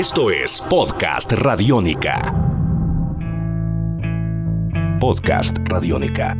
Esto es Podcast Radiónica. Podcast Radiónica.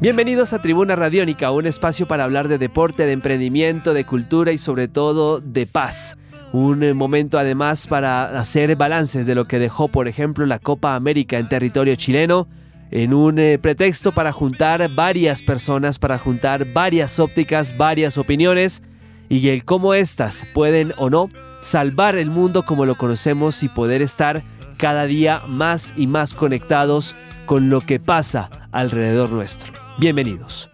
Bienvenidos a Tribuna Radiónica, un espacio para hablar de deporte, de emprendimiento, de cultura y sobre todo de paz. Un eh, momento además para hacer balances de lo que dejó, por ejemplo, la Copa América en territorio chileno, en un eh, pretexto para juntar varias personas, para juntar varias ópticas, varias opiniones y el cómo éstas pueden o no salvar el mundo como lo conocemos y poder estar cada día más y más conectados con lo que pasa alrededor nuestro. Bienvenidos.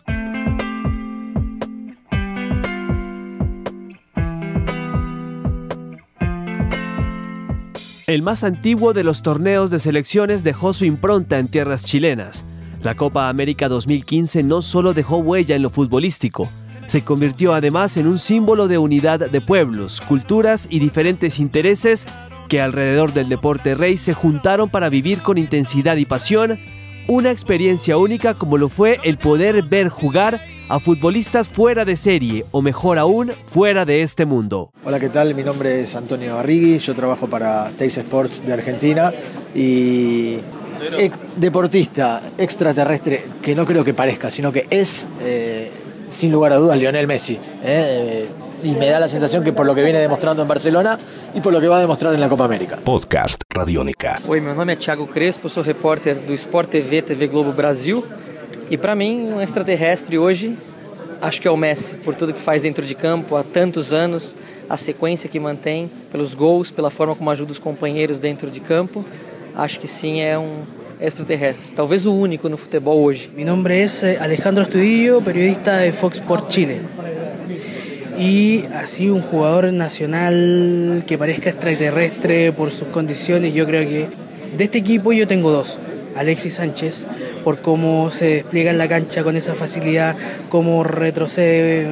El más antiguo de los torneos de selecciones dejó su impronta en tierras chilenas. La Copa América 2015 no solo dejó huella en lo futbolístico, se convirtió además en un símbolo de unidad de pueblos, culturas y diferentes intereses que alrededor del deporte rey se juntaron para vivir con intensidad y pasión una experiencia única como lo fue el poder ver jugar a futbolistas fuera de serie o mejor aún fuera de este mundo. Hola, ¿qué tal? Mi nombre es Antonio Barrigui, yo trabajo para Teis Sports de Argentina y deportista extraterrestre que no creo que parezca, sino que es eh, sin lugar a dudas Lionel Messi. Eh, y me da la sensación que por lo que viene demostrando en Barcelona y por lo que va a demostrar en la Copa América. Podcast Radiônica. Oi, meu nome é Thiago Crespo, sou repórter do Sport TV, TV Globo Brasil. E para mim, um extraterrestre hoje, acho que é o Messi, por tudo que faz dentro de campo há tantos anos, a sequência que mantém, pelos gols, pela forma como ajuda os companheiros dentro de campo. Acho que sim, é um extraterrestre, talvez o único no futebol hoje. Mi nombre es eh, Alejandro Estudillo, periodista de Fox Sport Chile. y así un jugador nacional que parezca extraterrestre por sus condiciones, yo creo que de este equipo yo tengo dos. Alexis Sánchez, por cómo se despliega en la cancha con esa facilidad, cómo retrocede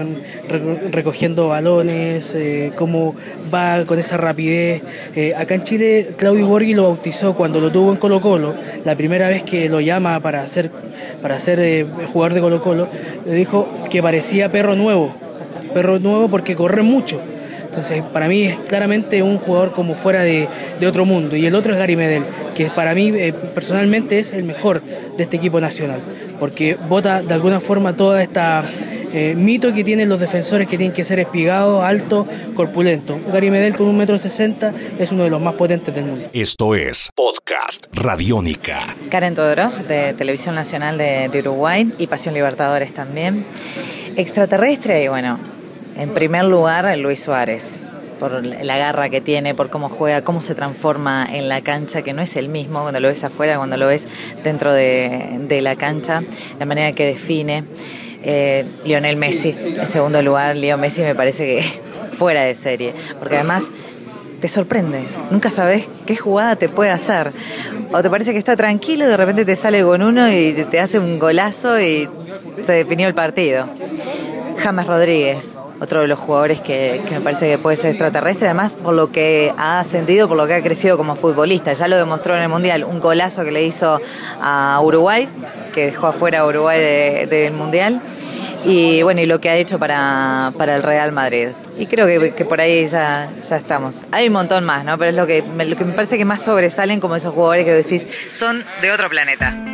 recogiendo balones, eh, cómo va con esa rapidez. Eh, acá en Chile, Claudio Borghi lo bautizó cuando lo tuvo en Colo Colo, la primera vez que lo llama para ser, para eh, de Colo Colo, le dijo que parecía perro nuevo perro nuevo porque corre mucho. Entonces, para mí es claramente un jugador como fuera de, otro mundo. Y el otro es Gary Medel, que para mí eh, personalmente es el mejor de este equipo nacional, porque bota de alguna forma toda esta eh, mito que tienen los defensores que tienen que ser espigados, altos, corpulentos. Gary Medel con un metro sesenta es uno de los más potentes del mundo. Esto es Podcast Radiónica. Karen Todorov, de Televisión Nacional de, de Uruguay y Pasión Libertadores también. Extraterrestre, y bueno, en primer lugar, Luis Suárez, por la garra que tiene, por cómo juega, cómo se transforma en la cancha, que no es el mismo cuando lo ves afuera, cuando lo ves dentro de, la cancha, la manera que define. Eh, Lionel Messi, en segundo lugar, Leo Messi me parece que fuera de serie, porque además te sorprende, nunca sabes qué jugada te puede hacer. O te parece que está tranquilo y de repente te sale con uno y te hace un golazo y se definió el partido. James Rodríguez, otro de los jugadores que, me parece que puede ser extraterrestre, además por lo que ha ascendido, por lo que ha crecido como futbolista. Ya lo demostró en el Mundial, un golazo que le hizo a Uruguay, que dejó afuera a Uruguay del Mundial. Y bueno, y lo que ha hecho para, el Real Madrid. Y creo que, por ahí ya, ya estamos. Hay un montón más, ¿no? Pero es lo que, lo que me parece que más sobresalen como esos jugadores que decís, son de otro planeta.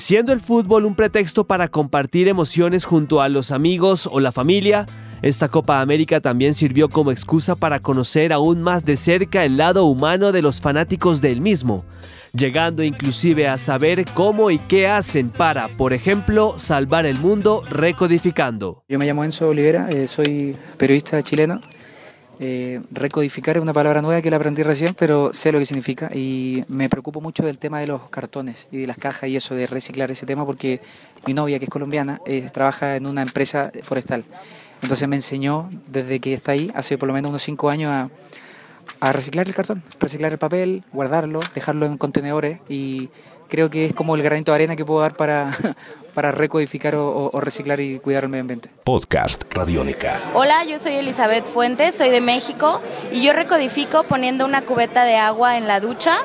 Siendo el fútbol un pretexto para compartir emociones junto a los amigos o la familia, esta Copa América también sirvió como excusa para conocer aún más de cerca el lado humano de los fanáticos del mismo, llegando inclusive a saber cómo y qué hacen para, por ejemplo, salvar el mundo recodificando. Yo me llamo Enzo Olivera, eh, soy periodista chileno eh, recodificar es una palabra nueva que la aprendí recién, pero sé lo que significa y me preocupo mucho del tema de los cartones y de las cajas y eso de reciclar ese tema porque mi novia, que es colombiana, eh, trabaja en una empresa forestal. Entonces me enseñó desde que está ahí, hace por lo menos unos cinco años, a, a reciclar el cartón, reciclar el papel, guardarlo, dejarlo en contenedores y creo que es como el granito de arena que puedo dar para, para recodificar o, reciclar y cuidar el medio ambiente. Podcast Radiónica. Hola, yo soy Elizabeth Fuentes, soy de México y yo recodifico poniendo una cubeta de agua en la ducha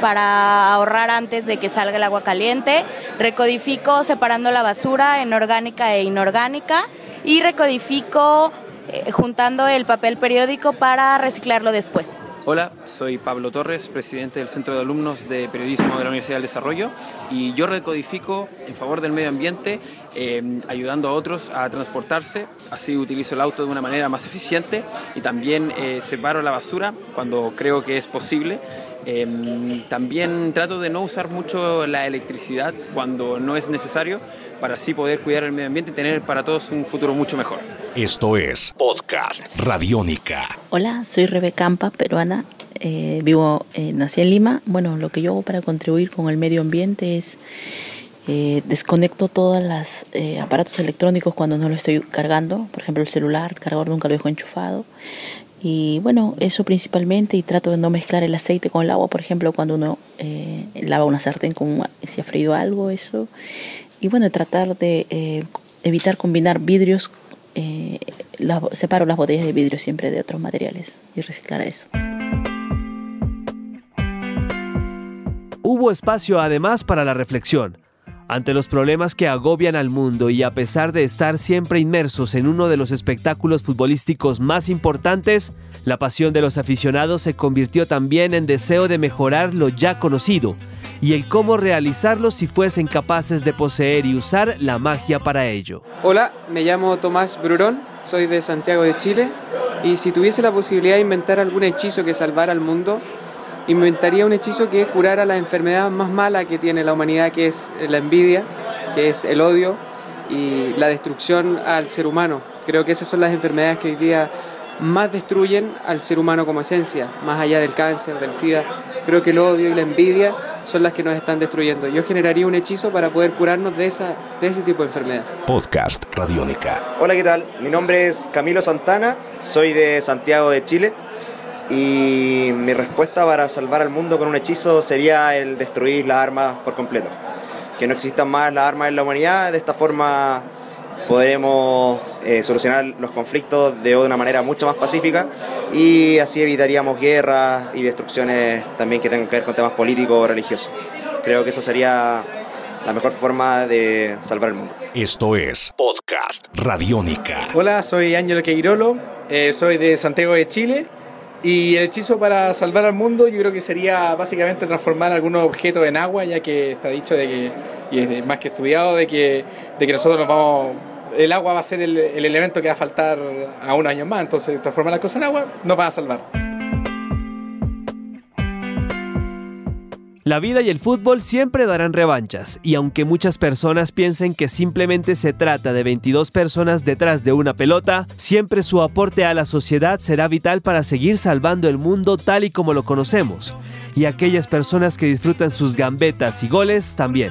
para ahorrar antes de que salga el agua caliente. Recodifico separando la basura en orgánica e inorgánica y recodifico eh, juntando el papel periódico para reciclarlo después. Hola, soy Pablo Torres, presidente del Centro de Alumnos de Periodismo de la Universidad del Desarrollo y yo recodifico en favor del medio ambiente, eh, ayudando a otros a transportarse, así utilizo el auto de una manera más eficiente y también eh, separo la basura cuando creo que es posible. también trato de no usar mucho la electricidad cuando no es necesario para así poder cuidar el medio ambiente y tener para todos un futuro mucho mejor. Esto es Podcast Radiónica. Hola, soy Rebeca Campa, peruana. Eh, vivo, eh, nací en Lima. Bueno, lo que yo hago para contribuir con el medio ambiente es eh, desconecto todos los aparatos electrónicos cuando no lo estoy cargando. Por ejemplo, el celular, el cargador nunca lo dejo enchufado. Y bueno, eso principalmente y trato de no mezclar el aceite con el agua, por ejemplo, cuando uno lava una sartén con si ha freído algo, eso y bueno, tratar de eh, evitar combinar vidrios, eh, separo las botellas de vidrio siempre de otros materiales y reciclar eso. Hubo espacio además para la reflexión. Ante los problemas que agobian al mundo y a pesar de estar siempre inmersos en uno de los espectáculos futbolísticos más importantes, la pasión de los aficionados se convirtió también en deseo de mejorar lo ya conocido y el cómo realizarlo si fuesen capaces de poseer y usar la magia para ello. Hola, me llamo Tomás Brurón, soy de Santiago de Chile y si tuviese la posibilidad de inventar algún hechizo que salvara al mundo, inventaría un hechizo que curara la enfermedad más mala que tiene la humanidad, que es la envidia, que es el odio y la destrucción al ser humano. Creo que esas son las enfermedades que hoy día más destruyen al ser humano como esencia, más allá del cáncer, del SIDA. Creo que el odio y la envidia son las que nos están destruyendo. Yo generaría un hechizo para poder curarnos de, esa, de ese tipo de enfermedad. Podcast Radiónica. Hola, ¿qué tal? Mi nombre es Camilo Santana, soy de Santiago de Chile y mi respuesta para salvar al mundo con un hechizo sería el destruir las armas por completo. Que no existan más las armas en la humanidad, de esta forma podremos eh, solucionar los conflictos de una manera mucho más pacífica y así evitaríamos guerras y destrucciones también que tengan que ver con temas políticos o religiosos. Creo que esa sería la mejor forma de salvar el mundo. Esto es Podcast Radiónica. Hola, soy Ángelo Queirolo, eh, soy de Santiago de Chile y el hechizo para salvar al mundo yo creo que sería básicamente transformar algunos objetos en agua, ya que está dicho de que, y es más que estudiado, de que, de que nosotros nos vamos el agua va a ser el, elemento que va a faltar a un año más, entonces transformar las cosas en agua nos va a salvar. La vida y el fútbol siempre darán revanchas, y aunque muchas personas piensen que simplemente se trata de 22 personas detrás de una pelota, siempre su aporte a la sociedad será vital para seguir salvando el mundo tal y como lo conocemos, y aquellas personas que disfrutan sus gambetas y goles también.